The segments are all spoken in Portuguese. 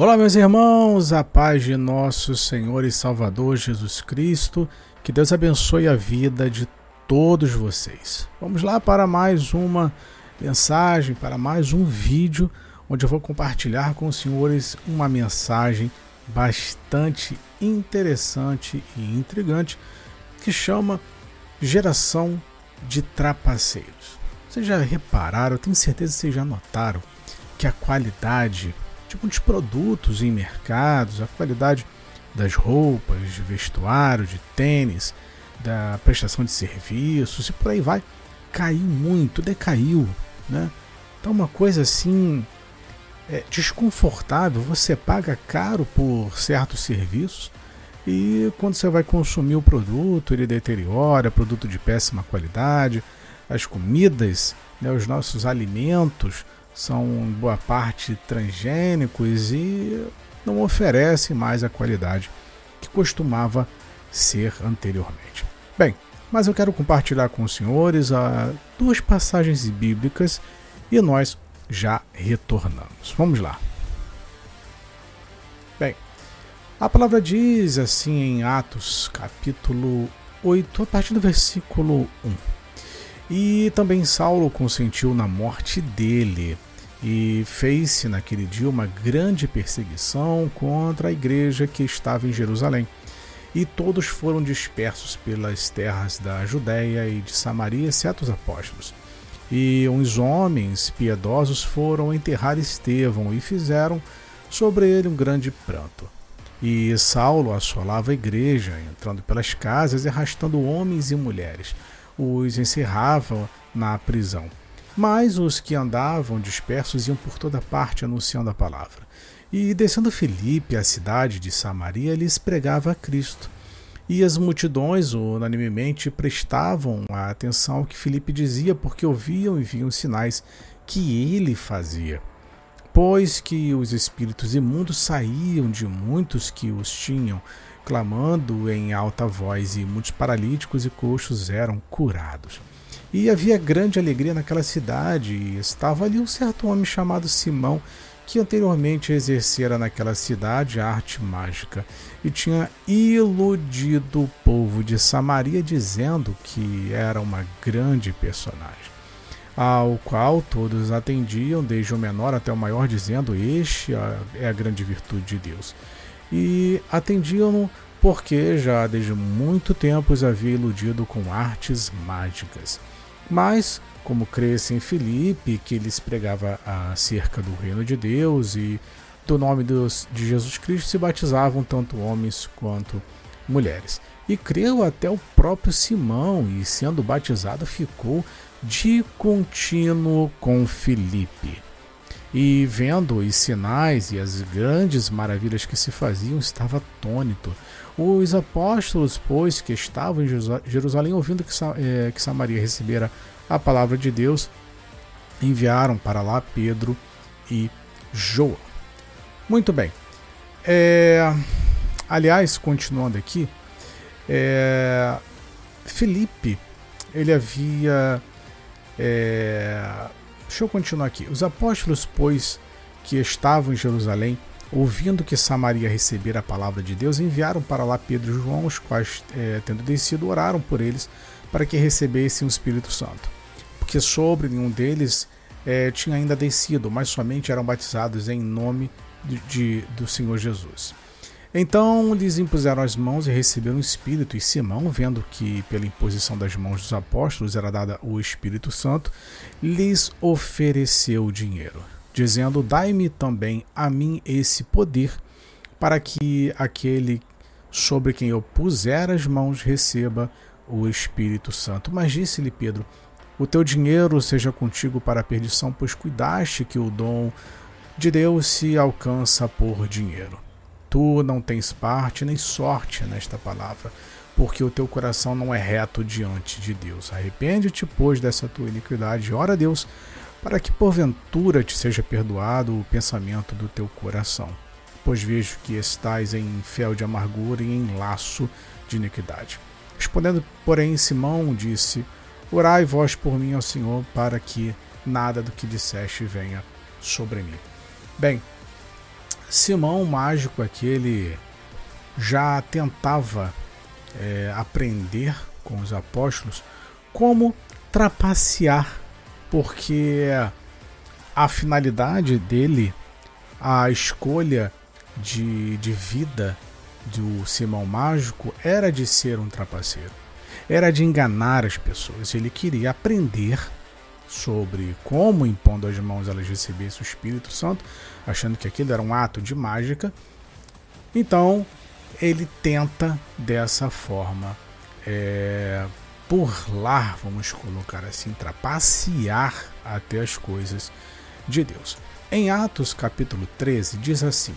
Olá, meus irmãos, a paz de nosso Senhor e Salvador Jesus Cristo, que Deus abençoe a vida de todos vocês. Vamos lá para mais uma mensagem, para mais um vídeo, onde eu vou compartilhar com os senhores uma mensagem bastante interessante e intrigante que chama Geração de Trapaceiros. Vocês já repararam, tenho certeza que vocês já notaram que a qualidade de muitos produtos em mercados, a qualidade das roupas, de vestuário, de tênis, da prestação de serviços e por aí vai, caiu muito, decaiu, né? Então uma coisa assim é, desconfortável, você paga caro por certos serviços e quando você vai consumir o produto, ele deteriora, produto de péssima qualidade, as comidas, né, os nossos alimentos são boa parte transgênicos e não oferecem mais a qualidade que costumava ser anteriormente. Bem, mas eu quero compartilhar com os senhores a, duas passagens bíblicas e nós já retornamos. Vamos lá. Bem, a palavra diz assim em Atos, capítulo 8, a partir do versículo 1. E também Saulo consentiu na morte dele, e fez-se naquele dia uma grande perseguição contra a igreja que estava em Jerusalém. E todos foram dispersos pelas terras da Judéia e de Samaria, exceto os apóstolos. E uns homens piedosos foram enterrar Estevão e fizeram sobre ele um grande pranto. E Saulo assolava a igreja, entrando pelas casas e arrastando homens e mulheres. Os encerrava na prisão mas os que andavam dispersos iam por toda parte anunciando a palavra. E descendo Filipe à cidade de Samaria, lhes pregava a Cristo. E as multidões unanimemente prestavam a atenção ao que Filipe dizia, porque ouviam e viam sinais que ele fazia. Pois que os espíritos imundos saíam de muitos que os tinham, clamando em alta voz, e muitos paralíticos e coxos eram curados. E havia grande alegria naquela cidade, e estava ali um certo homem chamado Simão, que anteriormente exercera naquela cidade a arte mágica e tinha iludido o povo de Samaria dizendo que era uma grande personagem. Ao qual todos atendiam, desde o menor até o maior, dizendo: Este é a grande virtude de Deus. E atendiam-no porque já desde muito tempo os havia iludido com artes mágicas. Mas, como cresce em Filipe, que lhes pregava acerca do reino de Deus e do nome de Jesus Cristo, se batizavam tanto homens quanto mulheres. E creu até o próprio Simão, e sendo batizado, ficou de contínuo com Filipe. E vendo os sinais e as grandes maravilhas que se faziam, estava atônito. Os apóstolos, pois, que estavam em Jerusalém, ouvindo que, é, que Samaria recebera a palavra de Deus, enviaram para lá Pedro e João. Muito bem. É, aliás, continuando aqui, é, Felipe, ele havia. É, Deixa eu continuar aqui. Os apóstolos, pois, que estavam em Jerusalém, ouvindo que Samaria recebera a palavra de Deus, enviaram para lá Pedro e João, os quais, é, tendo descido, oraram por eles para que recebessem o Espírito Santo. Porque sobre nenhum deles é, tinha ainda descido, mas somente eram batizados em nome de, de, do Senhor Jesus. Então lhes impuseram as mãos e receberam o Espírito, e Simão, vendo que pela imposição das mãos dos apóstolos era dada o Espírito Santo, lhes ofereceu dinheiro, dizendo: Dai-me também a mim esse poder, para que aquele sobre quem eu puser as mãos receba o Espírito Santo. Mas disse-lhe Pedro: O teu dinheiro seja contigo para a perdição, pois cuidaste que o dom de Deus se alcança por dinheiro. Tu não tens parte nem sorte nesta palavra, porque o teu coração não é reto diante de Deus. Arrepende-te, pois, dessa tua iniquidade, ora a Deus, para que porventura te seja perdoado o pensamento do teu coração. Pois vejo que estás em fel de amargura e em laço de iniquidade. Respondendo, porém, Simão disse: Orai vós por mim ao Senhor, para que nada do que disseste venha sobre mim. Bem, Simão, mágico aquele, já tentava é, aprender com os apóstolos como trapacear, porque a finalidade dele, a escolha de, de vida do Simão Mágico era de ser um trapaceiro, era de enganar as pessoas. Ele queria aprender sobre como, impondo as mãos, elas recebessem o Espírito Santo, achando que aquilo era um ato de mágica. Então, ele tenta dessa forma é, burlar, vamos colocar assim, trapacear até as coisas de Deus. Em Atos capítulo 13 diz assim: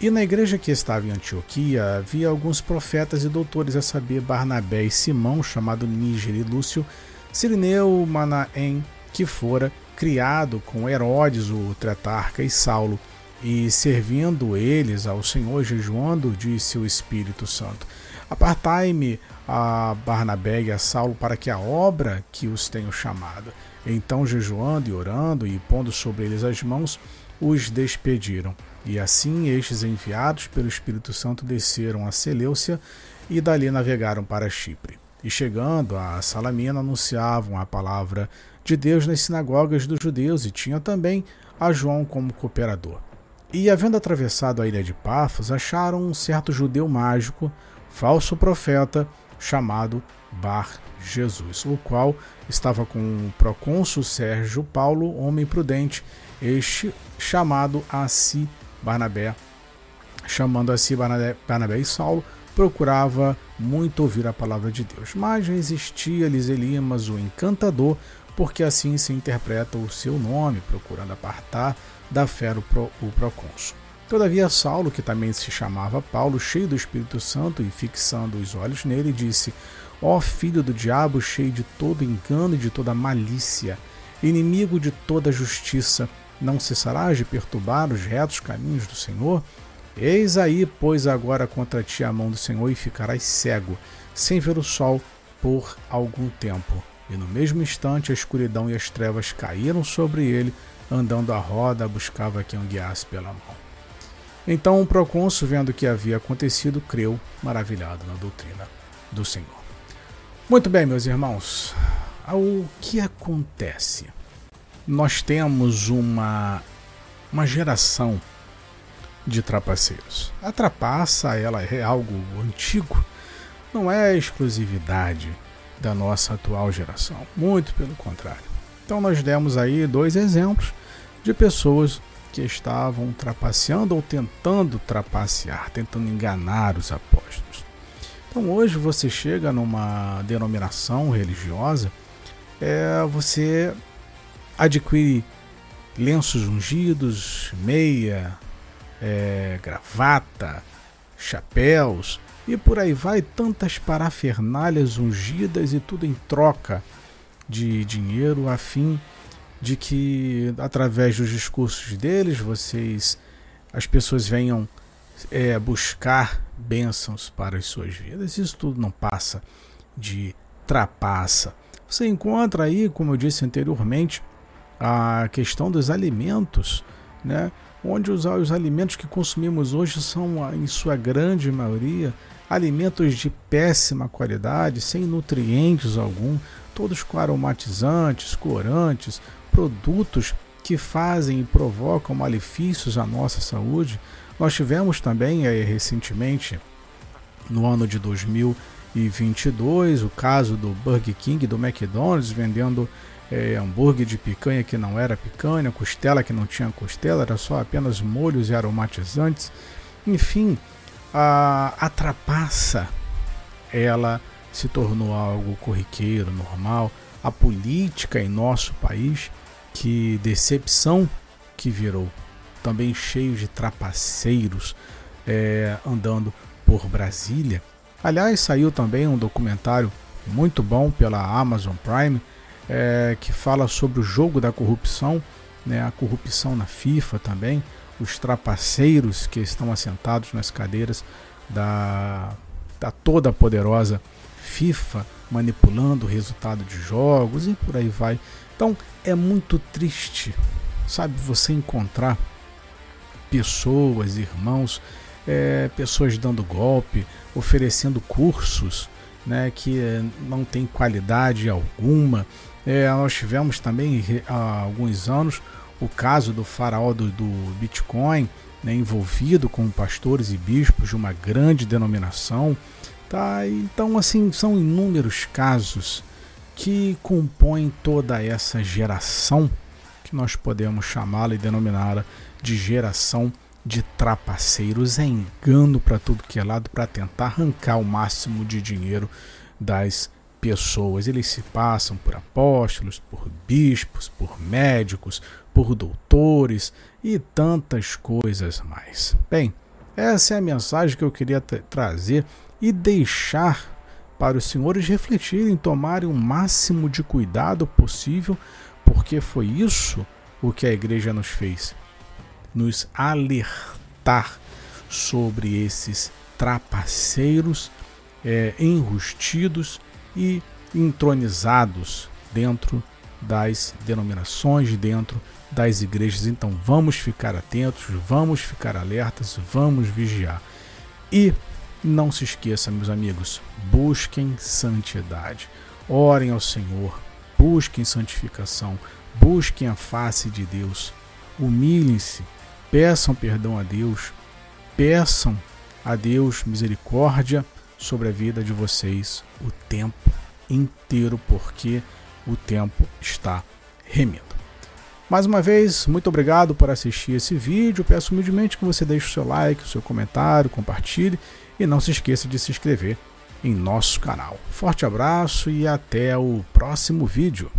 E na igreja que estava em Antioquia havia alguns profetas e doutores, a saber, Barnabé e Simão, chamado Níger e Lúcio, Sirineu Manaém, que fora criado com Herodes, o tretarca, e Saulo, e servindo eles ao Senhor, jejuando, disse o Espírito Santo: Apartai-me a Barnabé e a Saulo para que a obra que os tenho chamado. Então, jejuando e orando e pondo sobre eles as mãos, os despediram. E assim estes enviados pelo Espírito Santo desceram a Seleucia e dali navegaram para Chipre. E chegando a Salamina, anunciavam a palavra de Deus nas sinagogas dos judeus e tinham também a João como cooperador. E havendo atravessado a ilha de Pafos, acharam um certo judeu mágico, falso profeta, chamado Bar Jesus, o qual estava com o procônsul Sérgio Paulo, homem prudente, este chamado a si Barnabé, chamando a si Barnabé, Barnabé e Saulo, procurava muito ouvir a palavra de Deus. Mas resistia-lhes Elimas, o encantador, porque assim se interpreta o seu nome, procurando apartar da fé o, pro, o procônsul. Todavia, Saulo, que também se chamava Paulo, cheio do Espírito Santo e fixando os olhos nele, disse: Ó filho do diabo, cheio de todo engano e de toda malícia, inimigo de toda justiça, não cessarás de perturbar os retos caminhos do Senhor? Eis aí, pois, agora contra ti a mão do Senhor e ficarás cego, sem ver o sol por algum tempo. E no mesmo instante a escuridão e as trevas caíram sobre ele, andando à roda, buscava quem o guiasse pela mão. Então o procônsul, vendo o que havia acontecido, creu, maravilhado na doutrina do Senhor. Muito bem, meus irmãos, o que acontece? Nós temos uma, uma geração de trapaceiros. A trapaça ela é algo antigo, não é exclusividade da nossa atual geração, muito pelo contrário. Então nós demos aí dois exemplos de pessoas que estavam trapaceando ou tentando trapacear, tentando enganar os apóstolos. Então hoje você chega numa denominação religiosa, é, você adquire lenços ungidos, meia, é, gravata, chapéus e por aí vai, tantas parafernalhas ungidas e tudo em troca de dinheiro a fim de que através dos discursos deles vocês as pessoas venham é, buscar bênçãos para as suas vidas. Isso tudo não passa de trapaça. Você encontra aí, como eu disse anteriormente, a questão dos alimentos, né? onde os, os alimentos que consumimos hoje são, em sua grande maioria, alimentos de péssima qualidade, sem nutrientes algum, todos com aromatizantes, corantes, produtos que fazem e provocam malefícios à nossa saúde. Nós tivemos também aí, recentemente, no ano de 2022, o caso do Burger King, do McDonald's, vendendo é, hambúrguer de picanha que não era picanha, costela que não tinha costela, era só apenas molhos e aromatizantes. Enfim, a, a trapaça, ela se tornou algo corriqueiro, normal. A política em nosso país que decepção que virou. Também cheio de trapaceiros é, andando por Brasília. Aliás, saiu também um documentário muito bom pela Amazon Prime é, que fala sobre o jogo da corrupção, né, a corrupção na FIFA também, os trapaceiros que estão assentados nas cadeiras da, da toda poderosa FIFA manipulando o resultado de jogos e por aí vai. Então é muito triste, sabe, você encontrar pessoas, irmãos, é, pessoas dando golpe, oferecendo cursos né, que não tem qualidade alguma. É, nós tivemos também há alguns anos o caso do faraó do, do Bitcoin, né, envolvido com pastores e bispos de uma grande denominação. Tá? Então, assim, são inúmeros casos que compõem toda essa geração que nós podemos chamá-la e denominá-la de geração de trapaceiros. É engano para tudo que é lado para tentar arrancar o máximo de dinheiro das pessoas. Eles se passam por apóstolos, por bispos, por médicos, por doutores e tantas coisas mais. Bem, essa é a mensagem que eu queria trazer e deixar para os senhores refletirem, tomarem o máximo de cuidado possível, porque foi isso o que a igreja nos fez nos alertar sobre esses trapaceiros é, enrustidos e entronizados dentro das denominações, dentro das igrejas. Então vamos ficar atentos, vamos ficar alertas, vamos vigiar. E não se esqueça, meus amigos, busquem santidade. Orem ao Senhor, busquem santificação, busquem a face de Deus. Humilhem-se, peçam perdão a Deus, peçam a Deus misericórdia sobre a vida de vocês o tempo inteiro, porque o tempo está remindo. Mais uma vez, muito obrigado por assistir esse vídeo. Peço humildemente que você deixe o seu like, o seu comentário, compartilhe e não se esqueça de se inscrever em nosso canal. Forte abraço e até o próximo vídeo.